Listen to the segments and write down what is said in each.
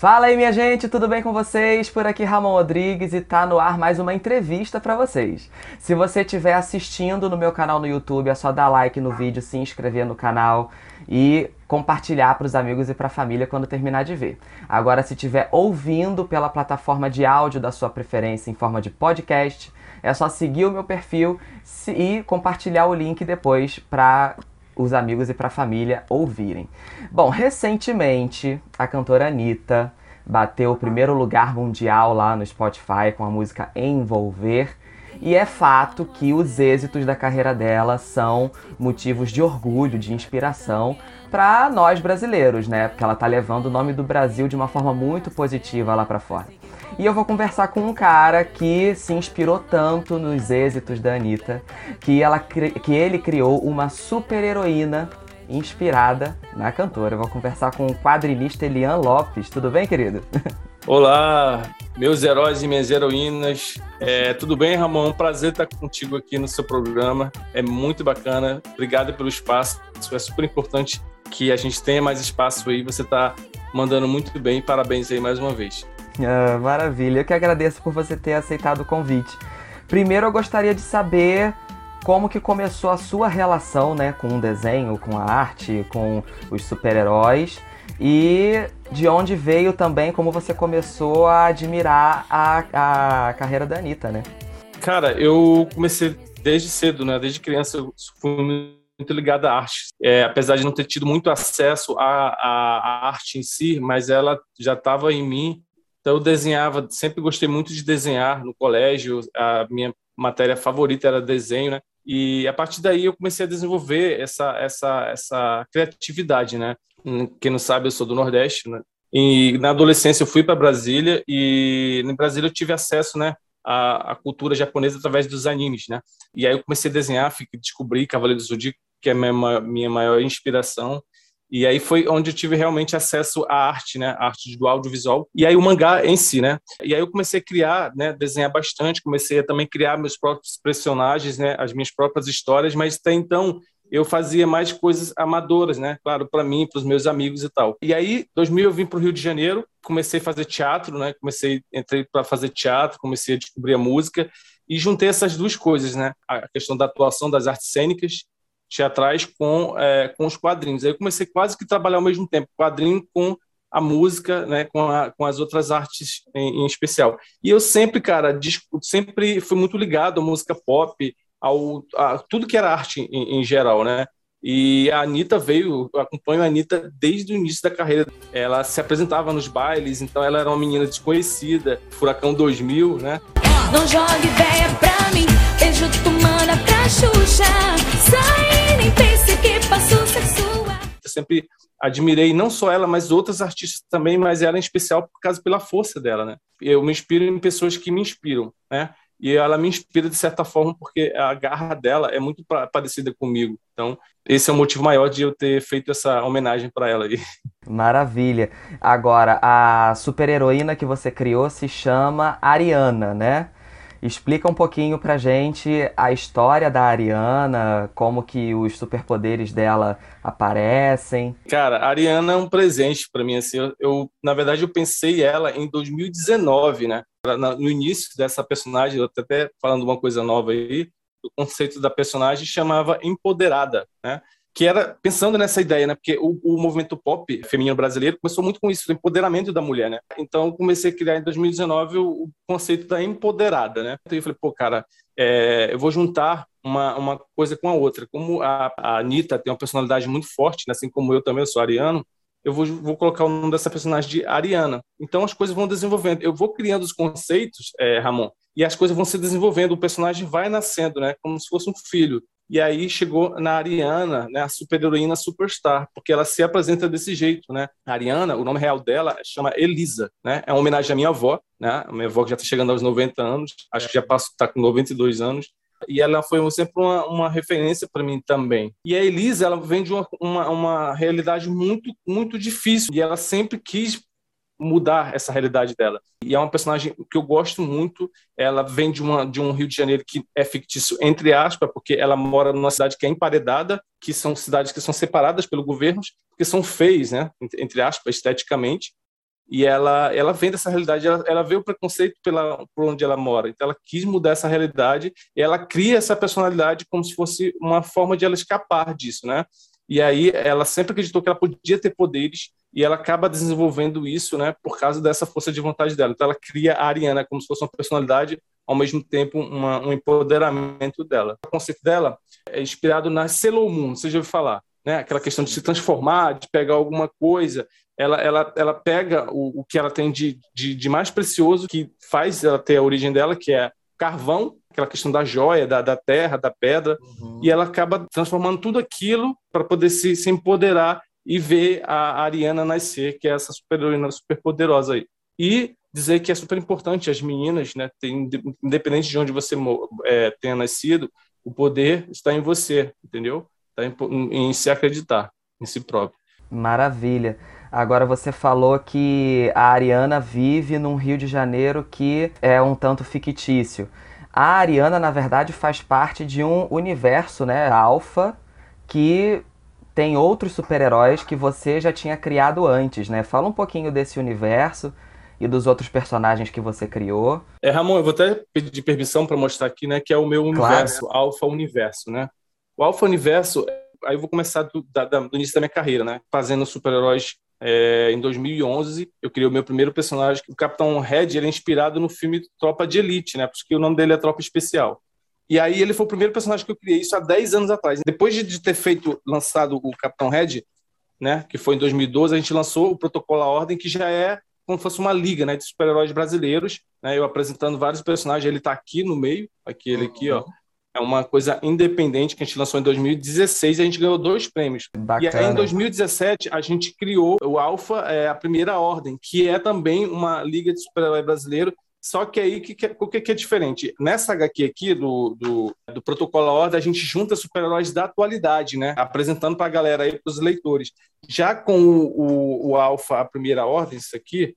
Fala aí, minha gente, tudo bem com vocês? Por aqui Ramon Rodrigues e tá no ar mais uma entrevista para vocês. Se você estiver assistindo no meu canal no YouTube, é só dar like no vídeo, se inscrever no canal e compartilhar para os amigos e para a família quando terminar de ver. Agora, se estiver ouvindo pela plataforma de áudio da sua preferência em forma de podcast, é só seguir o meu perfil e compartilhar o link depois para os amigos e para a família ouvirem. Bom, recentemente a cantora Anitta bateu o primeiro lugar mundial lá no Spotify com a música Envolver. E é fato que os êxitos da carreira dela são motivos de orgulho, de inspiração para nós brasileiros, né? Porque ela tá levando o nome do Brasil de uma forma muito positiva lá para fora. E eu vou conversar com um cara que se inspirou tanto nos êxitos da Anitta que, ela, que ele criou uma super heroína inspirada na cantora. Eu vou conversar com o quadrinista Elian Lopes. Tudo bem, querido? Olá, meus heróis e minhas heroínas. É, tudo bem, Ramon? Um prazer estar contigo aqui no seu programa. É muito bacana. Obrigado pelo espaço. É super importante que a gente tenha mais espaço aí. Você está mandando muito bem. Parabéns aí mais uma vez. Ah, maravilha. Eu que agradeço por você ter aceitado o convite. Primeiro eu gostaria de saber como que começou a sua relação, né, com o desenho, com a arte, com os super-heróis e de onde veio também como você começou a admirar a, a carreira da Anitta, né? Cara, eu comecei desde cedo, né? Desde criança eu fui muito ligado à arte. É, apesar de não ter tido muito acesso à, à, à arte em si, mas ela já estava em mim então eu desenhava, sempre gostei muito de desenhar no colégio, a minha matéria favorita era desenho, né? E a partir daí eu comecei a desenvolver essa essa essa criatividade, né? Quem não sabe, eu sou do Nordeste, né? E na adolescência eu fui para Brasília e em Brasília eu tive acesso, né, à, cultura japonesa através dos animes, né? E aí eu comecei a desenhar, descobri Cavaleiro do Zodíaco, que é a minha, minha maior inspiração. E aí foi onde eu tive realmente acesso à arte, né? Arte do audiovisual. E aí o mangá em si, né? E aí eu comecei a criar, né? Desenhar bastante, comecei a também criar meus próprios personagens, né? As minhas próprias histórias, mas até então eu fazia mais coisas amadoras, né? Claro, para mim, para os meus amigos e tal. E aí, 2000 eu vim para o Rio de Janeiro, comecei a fazer teatro, né? Comecei, entrei para fazer teatro, comecei a descobrir a música e juntei essas duas coisas, né? A questão da atuação das artes cênicas teatrais com, é, com os quadrinhos. Aí eu comecei quase que a trabalhar ao mesmo tempo, quadrinho com a música, né, com, a, com as outras artes em, em, especial. E eu sempre, cara, sempre fui muito ligado à música pop, ao a tudo que era arte em, em geral, né? E a Anitta veio, eu acompanho a Anitta desde o início da carreira. Ela se apresentava nos bailes, então ela era uma menina desconhecida, Furacão 2000, né? Não jogue ideia pra mim, beijo tu manda pra Xuxa, sai, pense que passou ser sua. Eu sempre admirei não só ela, mas outras artistas também, mas ela em especial por causa pela força dela, né? Eu me inspiro em pessoas que me inspiram, né? E ela me inspira de certa forma porque a garra dela é muito parecida comigo. Então, esse é o motivo maior de eu ter feito essa homenagem para ela aí. Maravilha. Agora, a super-heroína que você criou se chama Ariana, né? Explica um pouquinho pra gente a história da Ariana, como que os superpoderes dela aparecem. Cara, a Ariana é um presente para mim assim. Eu, eu, na verdade eu pensei ela em 2019, né? No início dessa personagem, eu até falando uma coisa nova aí, o conceito da personagem chamava empoderada, né? Que era pensando nessa ideia, né? Porque o, o, movimento pop feminino brasileiro começou muito com isso, o empoderamento da mulher, né? Então comecei a criar em 2019 o, o conceito da empoderada, né? Então eu falei, pô, cara, é, eu vou juntar uma, uma coisa com a outra. Como a, a Anitta tem uma personalidade muito forte, né? assim como eu também, eu sou ariano, eu vou, vou colocar o nome dessa personagem de Ariana. Então as coisas vão desenvolvendo. Eu vou criando os conceitos, é, Ramon, e as coisas vão se desenvolvendo. O personagem vai nascendo, né? Como se fosse um filho. E aí chegou na Ariana, né, a super-heroína superstar, porque ela se apresenta desse jeito, né? A Ariana, o nome real dela chama Elisa, né? É uma homenagem à minha avó, né? A minha avó que já está chegando aos 90 anos, acho que já está com 92 anos. E ela foi sempre uma, uma referência para mim também. E a Elisa, ela vem de uma, uma, uma realidade muito, muito difícil. E ela sempre quis mudar essa realidade dela. E é uma personagem que eu gosto muito. Ela vem de, uma, de um Rio de Janeiro que é fictício, entre aspas, porque ela mora numa cidade que é emparedada, que são cidades que são separadas pelo governo, porque são feias, né? entre aspas, esteticamente. e ela ela vem dessa realidade, ela, ela vê o preconceito pela por onde ela mora, então ela quis mudar essa realidade e ela cria essa personalidade como se fosse uma forma de ela escapar disso, né? E aí ela sempre acreditou que ela podia ter poderes e ela acaba desenvolvendo isso, né, por causa dessa força de vontade dela. Então ela cria a Ariana como se fosse uma personalidade, ao mesmo tempo uma, um empoderamento dela. O conceito dela é inspirado na Sailor Moon, você já ouviu falar, né? Aquela questão de se transformar, de pegar alguma coisa. Ela, ela, ela pega o, o que ela tem de, de, de mais precioso, que faz ela ter a origem dela, que é carvão, aquela questão da joia, da, da terra, da pedra, uhum. e ela acaba transformando tudo aquilo para poder se, se empoderar e ver a Ariana nascer, que é essa super-heroína super poderosa aí. E dizer que é super importante as meninas, né, tem, independente de onde você é, tenha nascido, o poder está em você, entendeu? Está em, em se acreditar em si próprio. Maravilha. Agora você falou que a Ariana vive num Rio de Janeiro que é um tanto fictício. A Ariana, na verdade, faz parte de um universo, né, alfa, que tem outros super-heróis que você já tinha criado antes, né? Fala um pouquinho desse universo e dos outros personagens que você criou. É, Ramon, eu vou até pedir permissão para mostrar aqui, né, que é o meu universo, claro. Alpha Universo, né? O Alpha Universo, aí eu vou começar do, da, do início da minha carreira, né? Fazendo super-heróis é, em 2011, eu criei o meu primeiro personagem, o Capitão Red, ele é inspirado no filme Tropa de Elite, né? Porque o nome dele é Tropa Especial. E aí ele foi o primeiro personagem que eu criei isso há 10 anos atrás. Depois de ter feito, lançado o Capitão Red, né, que foi em 2012, a gente lançou o Protocolo à Ordem, que já é como se fosse uma liga, né, de super-heróis brasileiros, né, eu apresentando vários personagens, ele está aqui no meio, aqui ele aqui, ó. É uma coisa independente que a gente lançou em 2016 e a gente ganhou dois prêmios. Bacana. E aí, em 2017, a gente criou o Alpha, é, a Primeira Ordem, que é também uma liga de super-herói brasileiro só que aí, que, que, o que, que é diferente? Nessa HQ aqui, do, do, do Protocolo à Ordem, a gente junta super-heróis da atualidade, né? Apresentando para a galera aí, para os leitores. Já com o, o, o Alpha, a Primeira Ordem, isso aqui,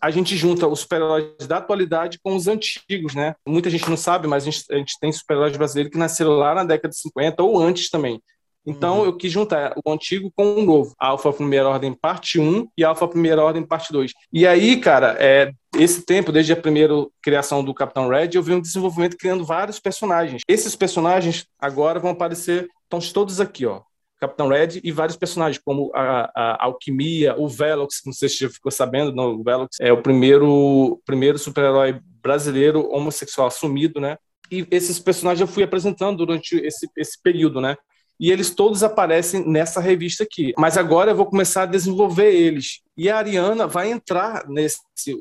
a gente junta os super-heróis da atualidade com os antigos, né? Muita gente não sabe, mas a gente, a gente tem super-heróis brasileiros que nasceram lá na década de 50 ou antes também. Então, uhum. eu quis juntar o antigo com o novo. Alfa Primeira Ordem Parte 1 e Alfa Primeira Ordem Parte 2. E aí, cara, é, esse tempo, desde a primeira criação do Capitão Red, eu vi um desenvolvimento criando vários personagens. Esses personagens agora vão aparecer, estão todos aqui, ó. Capitão Red e vários personagens, como a, a Alquimia, o Velox, não sei se você ficou sabendo, não, o Velox é o primeiro, primeiro super-herói brasileiro homossexual assumido, né? E esses personagens eu fui apresentando durante esse, esse período, né? e eles todos aparecem nessa revista aqui. Mas agora eu vou começar a desenvolver eles. E a Ariana vai entrar nesse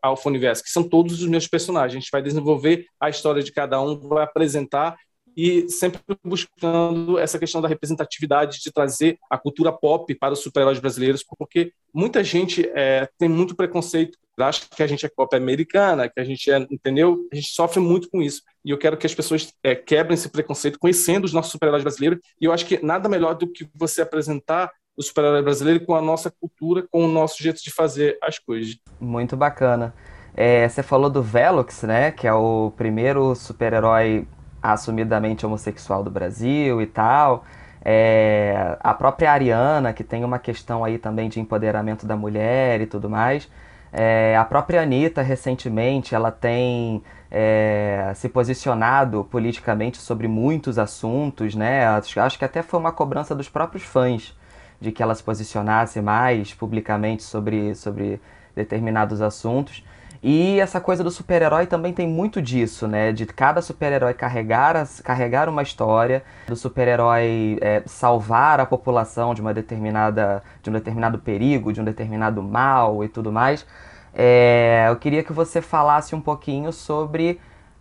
Alpha Universo, que são todos os meus personagens. A gente vai desenvolver a história de cada um, vai apresentar e sempre buscando essa questão da representatividade, de trazer a cultura pop para os super-heróis brasileiros, porque muita gente é, tem muito preconceito, acha que a gente é pop americana, que a gente é, entendeu? A gente sofre muito com isso. E eu quero que as pessoas é, quebrem esse preconceito conhecendo os nossos super-heróis brasileiros, e eu acho que nada melhor do que você apresentar o super-herói brasileiro com a nossa cultura, com o nosso jeito de fazer as coisas. Muito bacana. É, você falou do Velox, né? Que é o primeiro super-herói assumidamente homossexual do Brasil e tal. É, a própria Ariana, que tem uma questão aí também de empoderamento da mulher e tudo mais. É, a própria Anitta, recentemente, ela tem é, se posicionado politicamente sobre muitos assuntos, né? Acho, acho que até foi uma cobrança dos próprios fãs de que ela se posicionasse mais publicamente sobre, sobre determinados assuntos. E essa coisa do super-herói também tem muito disso, né? De cada super-herói carregar, carregar uma história, do super-herói é, salvar a população de uma determinada, de um determinado perigo, de um determinado mal e tudo mais. É, eu queria que você falasse um pouquinho sobre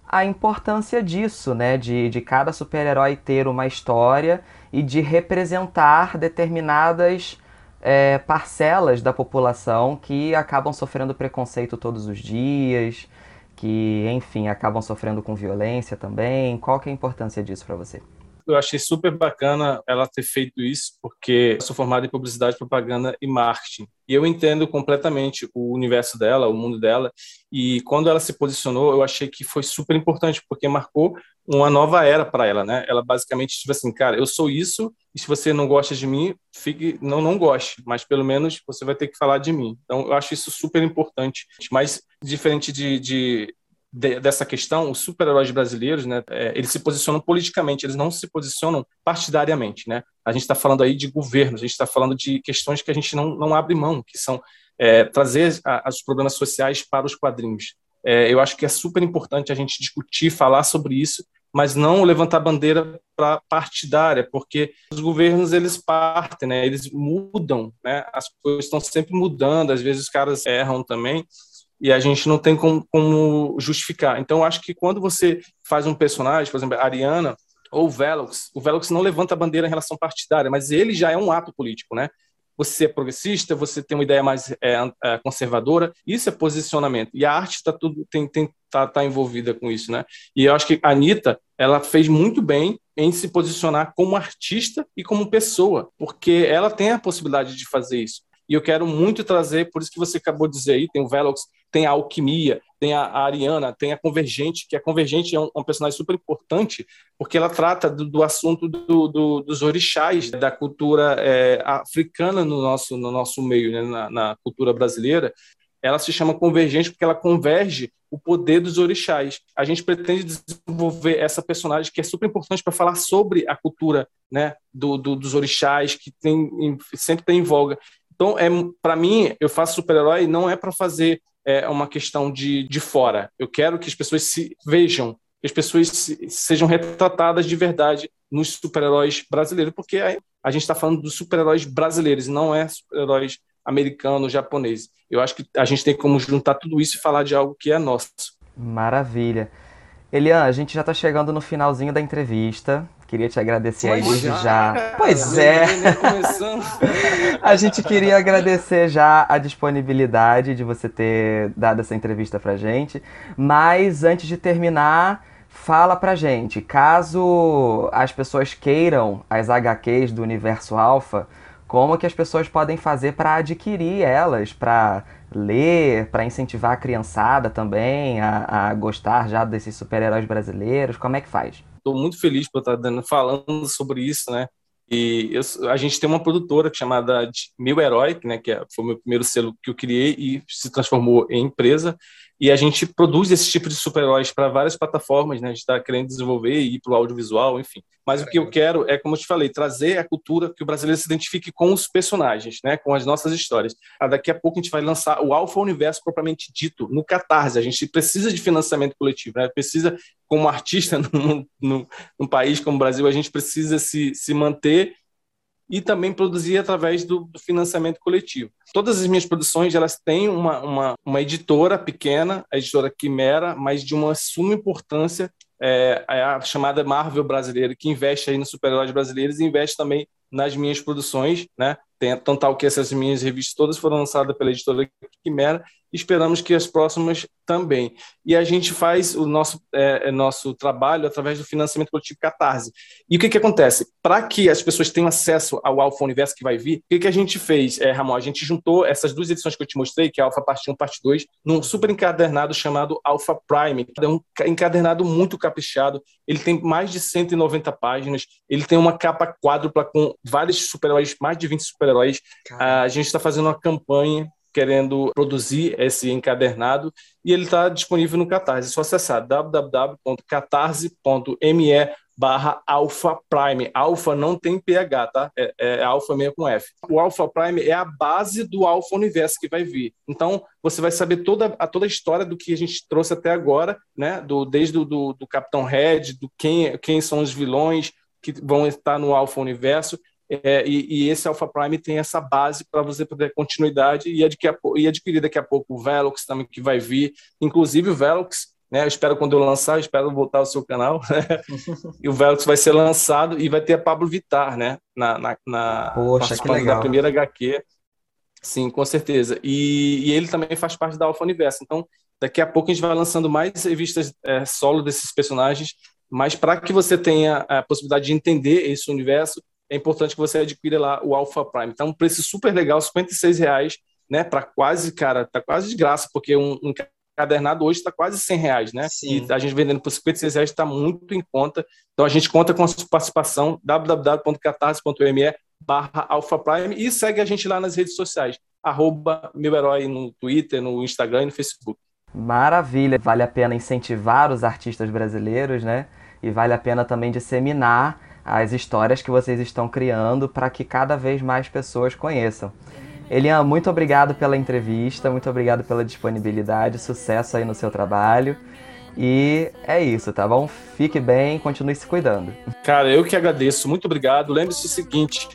a importância disso, né? De, de cada super-herói ter uma história e de representar determinadas é, parcelas da população que acabam sofrendo preconceito todos os dias, que, enfim, acabam sofrendo com violência também. Qual que é a importância disso para você? Eu achei super bacana ela ter feito isso, porque sou formado em publicidade, propaganda e marketing. E eu entendo completamente o universo dela, o mundo dela. E quando ela se posicionou, eu achei que foi super importante, porque marcou uma nova era para ela, né? Ela basicamente tipo assim, cara, eu sou isso, e se você não gosta de mim, fique, não não goste, mas pelo menos você vai ter que falar de mim. Então, eu acho isso super importante. Mas diferente de, de de, dessa questão, os super-heróis brasileiros, né, é, eles se posicionam politicamente, eles não se posicionam partidariamente, né? A gente está falando aí de governo, a gente está falando de questões que a gente não, não abre mão, que são é, trazer a, os problemas sociais para os quadrinhos. É, eu acho que é super importante a gente discutir, falar sobre isso, mas não levantar bandeira para partidária, porque os governos eles partem, né? Eles mudam, né? As coisas estão sempre mudando, às vezes os caras erram também e a gente não tem como, como justificar. Então, acho que quando você faz um personagem, por exemplo, Ariana ou Velox, o Velox não levanta a bandeira em relação partidária, mas ele já é um ato político, né? Você é progressista, você tem uma ideia mais é, é, conservadora, isso é posicionamento. E a arte está tudo tem, tem tá, tá envolvida com isso, né? E eu acho que a Anitta, ela fez muito bem em se posicionar como artista e como pessoa, porque ela tem a possibilidade de fazer isso. E eu quero muito trazer, por isso que você acabou de dizer aí, tem o Velox, tem a Alquimia, tem a, a Ariana, tem a Convergente, que a Convergente é um, um personagem super importante, porque ela trata do, do assunto do, do, dos orixás, da cultura é, africana no nosso, no nosso meio, né, na, na cultura brasileira. Ela se chama Convergente porque ela converge o poder dos orixás. A gente pretende desenvolver essa personagem que é super importante para falar sobre a cultura né, do, do, dos orixás, que tem, sempre tem em voga. Então, é, para mim, eu faço super-herói não é para fazer é, uma questão de, de fora. Eu quero que as pessoas se vejam, que as pessoas se, sejam retratadas de verdade nos super-heróis brasileiros, porque a, a gente está falando dos super-heróis brasileiros, não é super-heróis americanos, japoneses. Eu acho que a gente tem como juntar tudo isso e falar de algo que é nosso. Maravilha. Elian, a gente já está chegando no finalzinho da entrevista. Queria te agradecer aí desde já. já. Pois é. a gente queria agradecer já a disponibilidade de você ter dado essa entrevista pra gente. Mas antes de terminar, fala pra gente, caso as pessoas queiram as HQs do Universo Alpha, como que as pessoas podem fazer para adquirir elas, para ler, para incentivar a criançada também a, a gostar já desses super-heróis brasileiros? Como é que faz? estou muito feliz por estar falando sobre isso, né? E eu, a gente tem uma produtora chamada Meu Herói, né, que é, foi o meu primeiro selo que eu criei e se transformou em empresa e a gente produz esse tipo de super-heróis para várias plataformas, né? A gente está querendo desenvolver e ir para o audiovisual, enfim. Mas Caramba. o que eu quero é, como eu te falei, trazer a cultura que o brasileiro se identifique com os personagens, né? Com as nossas histórias. Ah, daqui a pouco a gente vai lançar o Alpha Universo propriamente dito no Catarse. A gente precisa de financiamento coletivo, né? Precisa, como artista num, num país como o Brasil, a gente precisa se, se manter e também produzir através do, do, financiamento coletivo. Todas as minhas produções elas têm uma, uma, uma editora pequena, a editora Quimera, mas de uma suma importância, é, é a chamada Marvel brasileira, que investe aí nos super-heróis brasileiros e investe também nas minhas produções, né? Tem, tão tal que essas minhas revistas todas foram lançadas pela editora Quimera esperamos que as próximas também. E a gente faz o nosso, é, é, nosso trabalho através do financiamento coletivo Catarse. E o que, que acontece? Para que as pessoas tenham acesso ao Alfa Universo que vai vir, o que, que a gente fez, é, Ramon? A gente juntou essas duas edições que eu te mostrei, que é Alfa Parte 1 Parte 2, num super encadernado chamado Alpha Prime. É um encadernado muito caprichado, ele tem mais de 190 páginas, ele tem uma capa quádrupla com vários super-heróis, mais de 20 super-heróis. A gente está fazendo uma campanha querendo produzir esse encadernado e ele está disponível no Catarse. É só acessar www.catarse.me barra Alpha Prime. Alpha não tem PH, tá? É, é Alpha mesmo com F. O Alpha Prime é a base do Alpha Universo que vai vir. Então, você vai saber toda a, toda a história do que a gente trouxe até agora, né? Do, desde o do, do Capitão Red, do quem, quem são os vilões que vão estar no Alpha Universo. É, e, e, esse Alpha Prime tem essa base para você poder continuidade e adquirir, e adquirir daqui a pouco o Velox também que vai vir, inclusive o Velox, né? Eu espero quando eu lançar, eu espero voltar ao seu canal. Né? e o Velox vai ser lançado e vai ter a Pablo Vitar, né? Na, na, na Poxa, da primeira HQ. Sim, com certeza. E, e, ele também faz parte da Alpha Universo. Então, daqui a pouco a gente vai lançando mais revistas é, solo desses personagens Mas para que você tenha a possibilidade de entender esse universo, é importante que você adquira lá o Alpha Prime. Então, um preço super legal, 56 reais, né? Para quase, cara, tá quase de graça, porque um, um cadernado hoje está quase 100 reais, né? Sim. E a gente vendendo por 56 reais está muito em conta. Então, a gente conta com a sua participação, www.catarse.me barra Alpha Prime e segue a gente lá nas redes sociais, arroba meu herói no Twitter, no Instagram e no Facebook. Maravilha, vale a pena incentivar os artistas brasileiros, né? E vale a pena também disseminar as histórias que vocês estão criando para que cada vez mais pessoas conheçam. Elian, muito obrigado pela entrevista, muito obrigado pela disponibilidade, sucesso aí no seu trabalho. E é isso, tá bom? Fique bem, continue se cuidando. Cara, eu que agradeço, muito obrigado. Lembre-se o seguinte: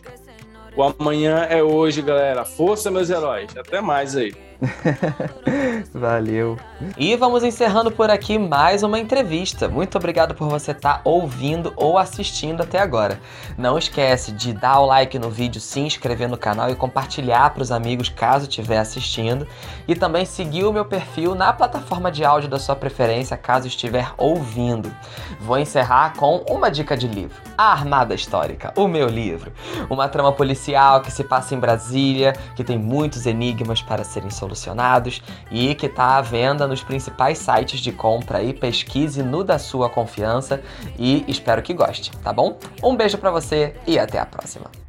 o amanhã é hoje, galera. Força, meus heróis. Até mais aí. Valeu. E vamos encerrando por aqui mais uma entrevista. Muito obrigado por você estar tá ouvindo ou assistindo até agora. Não esquece de dar o like no vídeo, se inscrever no canal e compartilhar para os amigos caso estiver assistindo. E também seguir o meu perfil na plataforma de áudio da sua preferência caso estiver ouvindo. Vou encerrar com uma dica de livro: A Armada Histórica, o meu livro. Uma trama policial que se passa em Brasília, que tem muitos enigmas para serem solucionados solucionados e que está à venda nos principais sites de compra e pesquise no da sua confiança e espero que goste, tá bom? Um beijo para você e até a próxima.